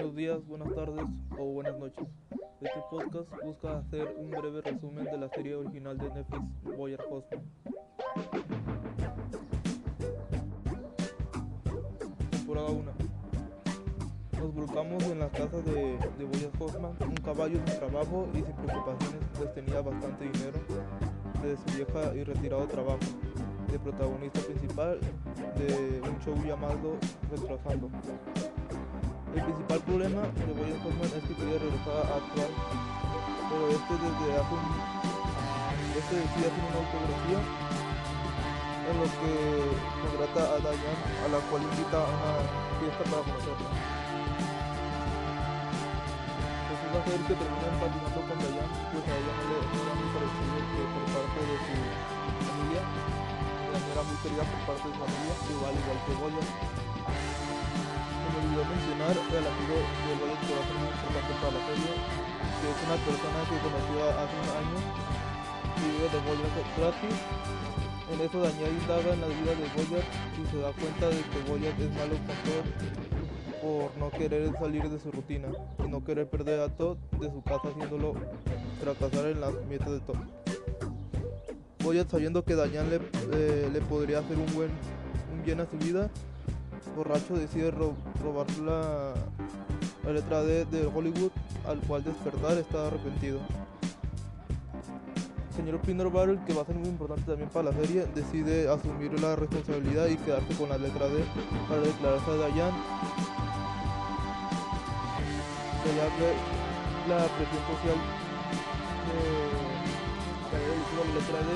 buenos días, buenas tardes o buenas noches. Este podcast busca hacer un breve resumen de la serie original de Netflix, Boyer Horseman. Temporada 1. Nos volcamos en la casa de, de Boyer Horseman, un caballo sin trabajo y sin preocupaciones, pues tenía bastante dinero de su vieja y retirado trabajo, de protagonista principal de un show llamado Retrasando. El principal problema de Boyan Hoffman es que quería regresar a actuar, pero este desde hace un, este decide hacer una autografía en lo que contrata a Diane, a la cual invita a una fiesta para conocerla. Resulta ser que termina empatizando con Diane, pues a ella no le era muy parecido que por parte de su familia, Diane era muy querida por parte de su familia, igual igual que me mencionar al amigo de Boyet que va a ser muy importante para la serie, que es una persona que conoció hace un año y vive de Boyet gratis. En eso Daniel indaga en la vida de Boyet y se da cuenta de que Boyet es malo Todd por no querer salir de su rutina y no querer perder a Todd de su casa haciéndolo fracasar en las metas de Todd. Boyet sabiendo que Daniel le, eh, le podría hacer un buen un bien a su vida, borracho decide ro robar la, la, letra D de Hollywood, al cual despertar está arrepentido. Señor Peanut Butter, que va a ser muy importante también para la serie, decide asumir la responsabilidad y quedarse con la letra D para declararse a Diane. Sellarle la presión social de la letra D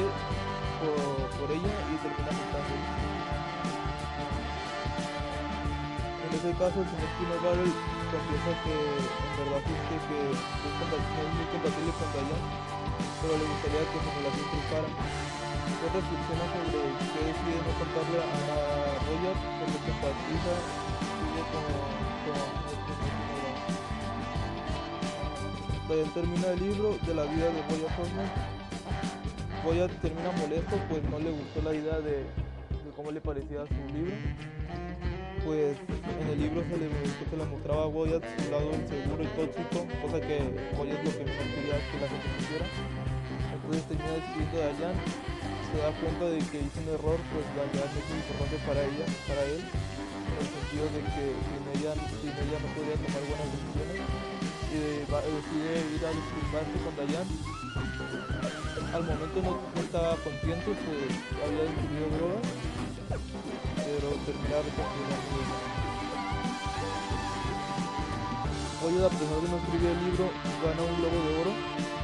por, por ella y termina aceptando. Ese caso, el señor Peanut Butter confiesa que en verdad siente que es, muy compatible con Diane, pero le gustaría que su relación triunfara. Después reflexiona sobre que decide no contarle a Roger porque se empatiza sigue con, con Diane termina el libro de la vida de Boya Hoffman. Boya termina molesto, pues no le gustó la idea de, de cómo le parecía su libro pues en el libro se le, se le mostraba a Goyat su lado inseguro y tóxico, cosa que Goyat lo que no quería que la gente supiera. Entonces termina escribiendo a Dayan, se da cuenta de que hizo un error, pues Dayan es muy importante para ella, para él, en el sentido de que sin ella, sin ella no podría tomar buenas decisiones y decide ir a disculparse con Dayan. Al momento no, estaba consciente, pues había ingerido drogas pero terminar reflexionando de a pesar de no escribir el libro, gana un globo de oro.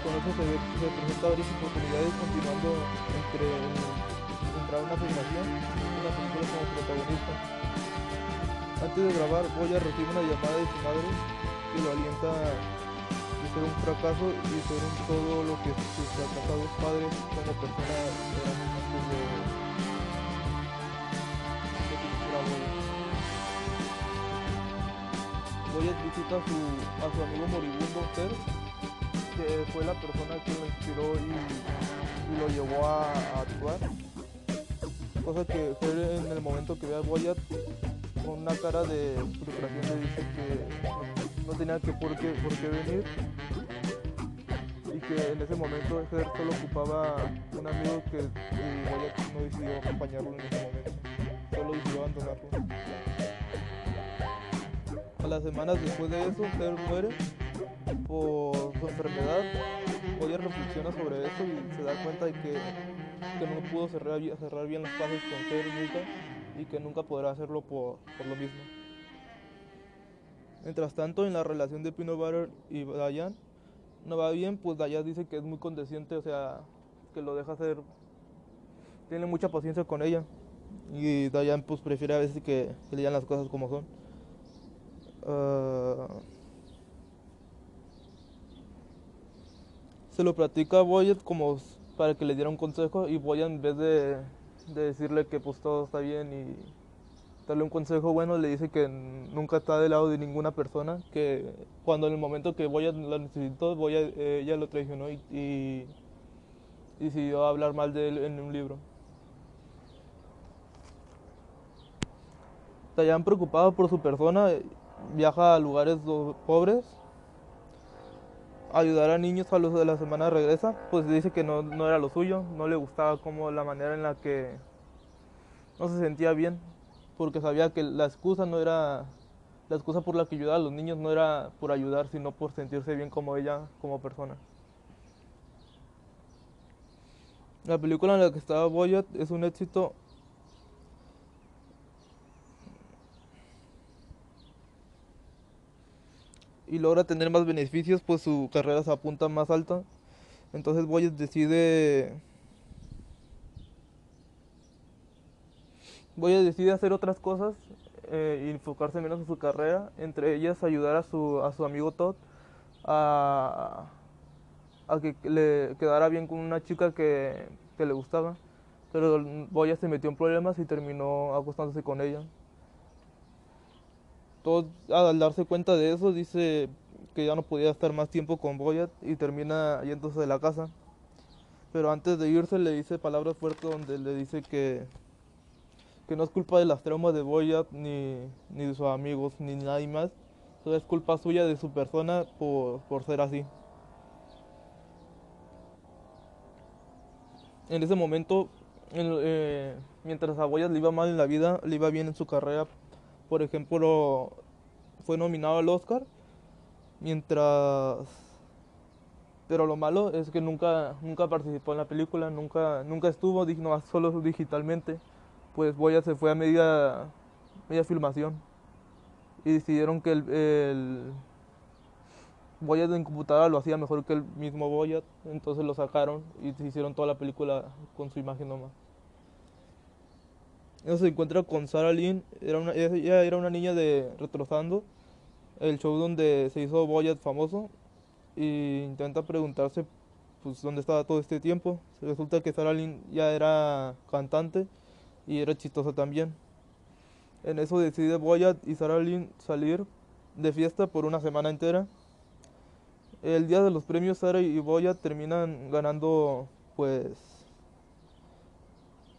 Con eso se, se presenta varias oportunidades continuando entre entrar una filmación y una película como protagonista. Antes de grabar, Boya recibe una llamada de su madre que lo alienta de ser un fracaso y ser un todo lo que sus fracasados padres como persona eran antes de Boyet visita a su, a su amigo moribundo Fer, que fue la persona que lo inspiró y, lo llevó a, actuar. Cosa que Fer en el momento que ve a Boyet con una cara de frustración le dice que no, tenía que por, qué, venir y que en ese momento Fer solo ocupaba un amigo que Boyet no decidió acompañarlo en ese momento, solo decidió abandonarlo. A las semanas después de eso, Fer muere por su enfermedad. Hoy reflexiona sobre eso y se da cuenta de que, que no pudo cerrar, bien las paces con Fer nunca y que nunca podrá hacerlo por, por lo mismo. Mientras tanto, en la relación de Peanut Butter y Dayan, no va bien, pues Dayan dice que es muy condesciente, o sea, que lo deja hacer, tiene mucha paciencia con ella. Y Dayan pues prefiere a veces que, que le digan las cosas como son. Uh, se lo platica a Boyet como para que le diera un consejo y Boyet en vez de, de, decirle que pues todo está bien y darle un consejo bueno le dice que nunca está del lado de ninguna persona que cuando en el momento que Boyet lo necesitó Boyet, eh, ella lo traicionó y, y, y decidió hablar mal de él en un libro. Dayan preocupado por su persona viaja a lugares pobres, ayudar a niños a los de la semana regresa, pues dice que no, no era lo suyo, no le gustaba como la manera en la que no se sentía bien, porque sabía que la excusa no era la excusa por la que ayudaba a los niños no era por ayudar, sino por sentirse bien como ella, como persona. La película en la que estaba Boyat es un éxito y logra tener más beneficios, pues su carrera se apunta más alta. Entonces Boyet decide Boyet decide hacer otras cosas eh, y enfocarse menos en su carrera, entre ellas ayudar a su, a su amigo Todd a, que le quedara bien con una chica que, que le gustaba. Pero Boya se metió en problemas y terminó acostándose con ella. Todd, al darse cuenta de eso, dice que ya no podía estar más tiempo con Boyat y termina yéndose de la casa. Pero antes de irse le dice palabras fuertes donde le dice que, que no es culpa de las traumas de Boyat ni, ni de sus amigos ni nadie más. Es culpa suya de su persona por, por ser así. En ese momento, eh, mientras a Boyat le iba mal en la vida, le iba bien en su carrera por ejemplo, fue nominado al Oscar, mientras... Pero lo malo es que nunca, nunca participó en la película, nunca, nunca estuvo, solo digitalmente. Pues Boya se fue a media, media filmación y decidieron que el, el Boya en computadora lo hacía mejor que el mismo Boya, entonces lo sacaron y hicieron toda la película con su imagen nomás. Ella se encuentra con Sarah Lynn, era una, ella era una niña de Retrozando, el show donde se hizo Boyat famoso, y intenta preguntarse pues dónde estaba todo este tiempo. Resulta que Sarah Lynn ya era cantante y era chistosa también. En eso decide Boyat y Sarah Lynn salir de fiesta por una semana entera. El día de los premios Sarah y Boyat terminan ganando pues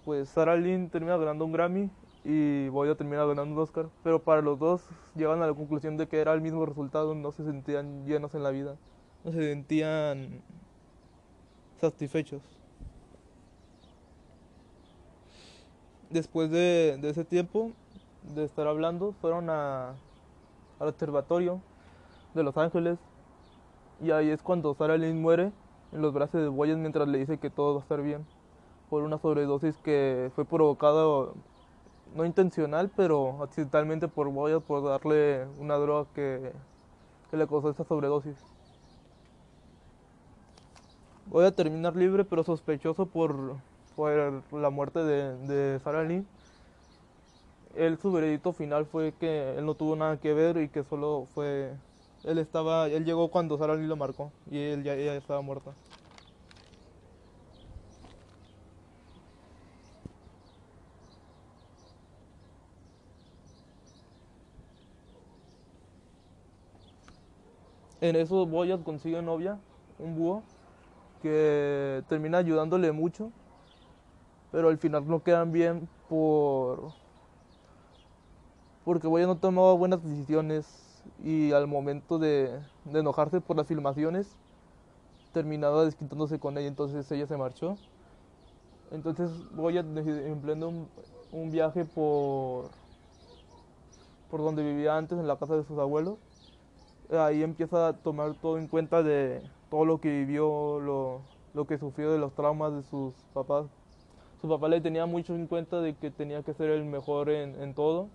pues Sarah Lynn termina ganando un Grammy y Boya termina ganando un Oscar. Pero para los dos llegan a la conclusión de que era el mismo resultado, no se sentían llenos en la vida, no se sentían satisfechos. Después de, ese tiempo de estar hablando, fueron a, al observatorio de Los Ángeles y ahí es cuando Sarah Lynn muere en los brazos de Boyas mientras le dice que todo va a estar bien por una sobredosis que fue provocada no intencional, pero accidentalmente por Boyas por darle una droga que, le causó esa sobredosis. Voy a terminar libre, pero sospechoso por, la muerte de, de Lee. Él, su veredicto final fue que él no tuvo nada que ver y que solo fue. Él estaba. Él llegó cuando Sarah Lee lo marcó y él ya, ella estaba muerta. En eso Boyas consigue novia, un búho, que termina ayudándole mucho, pero al final no quedan bien por porque Boyas no tomaba buenas decisiones y al momento de, enojarse por las filmaciones terminaba desquitándose con ella, entonces ella se marchó. Entonces Boyas emprende un, un viaje por, por donde vivía antes, en la casa de sus abuelos ahí empieza a tomar todo en cuenta de todo lo que vivió, lo, lo que sufrió de los traumas de sus papás. Su papá le tenía mucho en cuenta de que tenía que ser el mejor en, en todo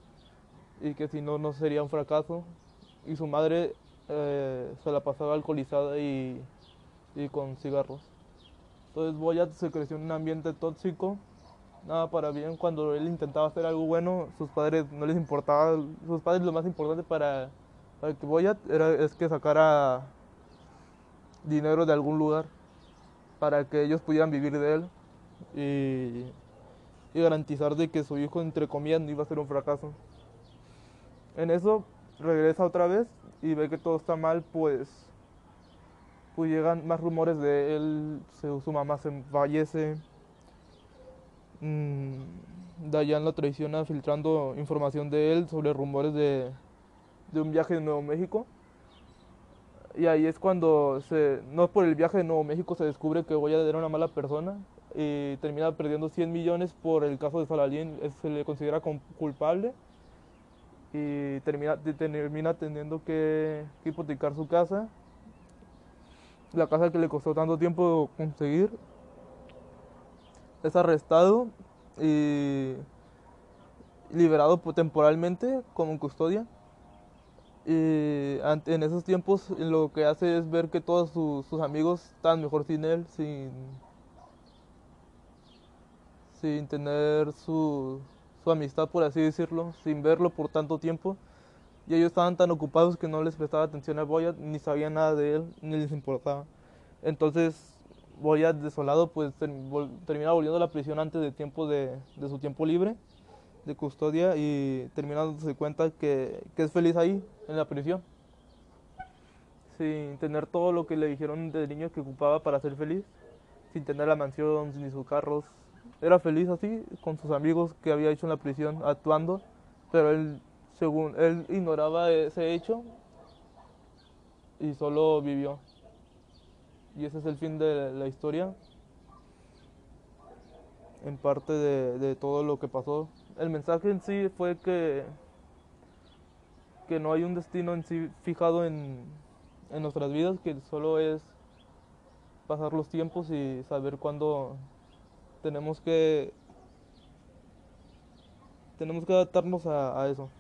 y que si no, no sería un fracaso. Y su madre eh, se la pasaba alcoholizada y, y con cigarros. Entonces Boyat se creció en un ambiente tóxico, nada para bien. Cuando él intentaba hacer algo bueno, sus padres no les importaba, sus padres lo más importante para para que voy a era, es que sacara dinero de algún lugar para que ellos pudieran vivir de él y, garantizar de que su hijo entre comillas no iba a ser un fracaso. En eso regresa otra vez y ve que todo está mal, pues pues llegan más rumores de él, su mamá se fallece, mmm, Dayan lo traiciona filtrando información de él sobre rumores de, de un viaje de Nuevo México. Y ahí es cuando, se, no por el viaje de Nuevo México, se descubre que Goya era una mala persona y termina perdiendo 100 millones por el caso de Salalín, se le considera culpable y termina, termina teniendo que, hipotecar su casa, la casa que le costó tanto tiempo conseguir. Es arrestado y liberado temporalmente como custodia. Y en esos tiempos lo que hace es ver que todos sus, amigos están mejor sin él, sin, sin tener su, su amistad, por así decirlo, sin verlo por tanto tiempo. Y ellos estaban tan ocupados que no les prestaba atención a Boya, ni sabían nada de él, ni les importaba. Entonces Boya, desolado, pues termina volviendo a la prisión antes de tiempo de, de su tiempo libre de custodia y termina dándose cuenta que, que es feliz ahí, en la prisión. Sin tener todo lo que le dijeron de niño que ocupaba para ser feliz, sin tener la mansión, ni sus carros, era feliz así con sus amigos que había hecho en la prisión actuando, pero él, según él, ignoraba ese hecho y solo vivió. Y ese es el fin de la historia, en parte de, de todo lo que pasó. El mensaje en sí fue que, que no hay un destino en sí fijado en, en nuestras vidas, que solo es pasar los tiempos y saber cuándo tenemos que tenemos que adaptarnos a, a eso.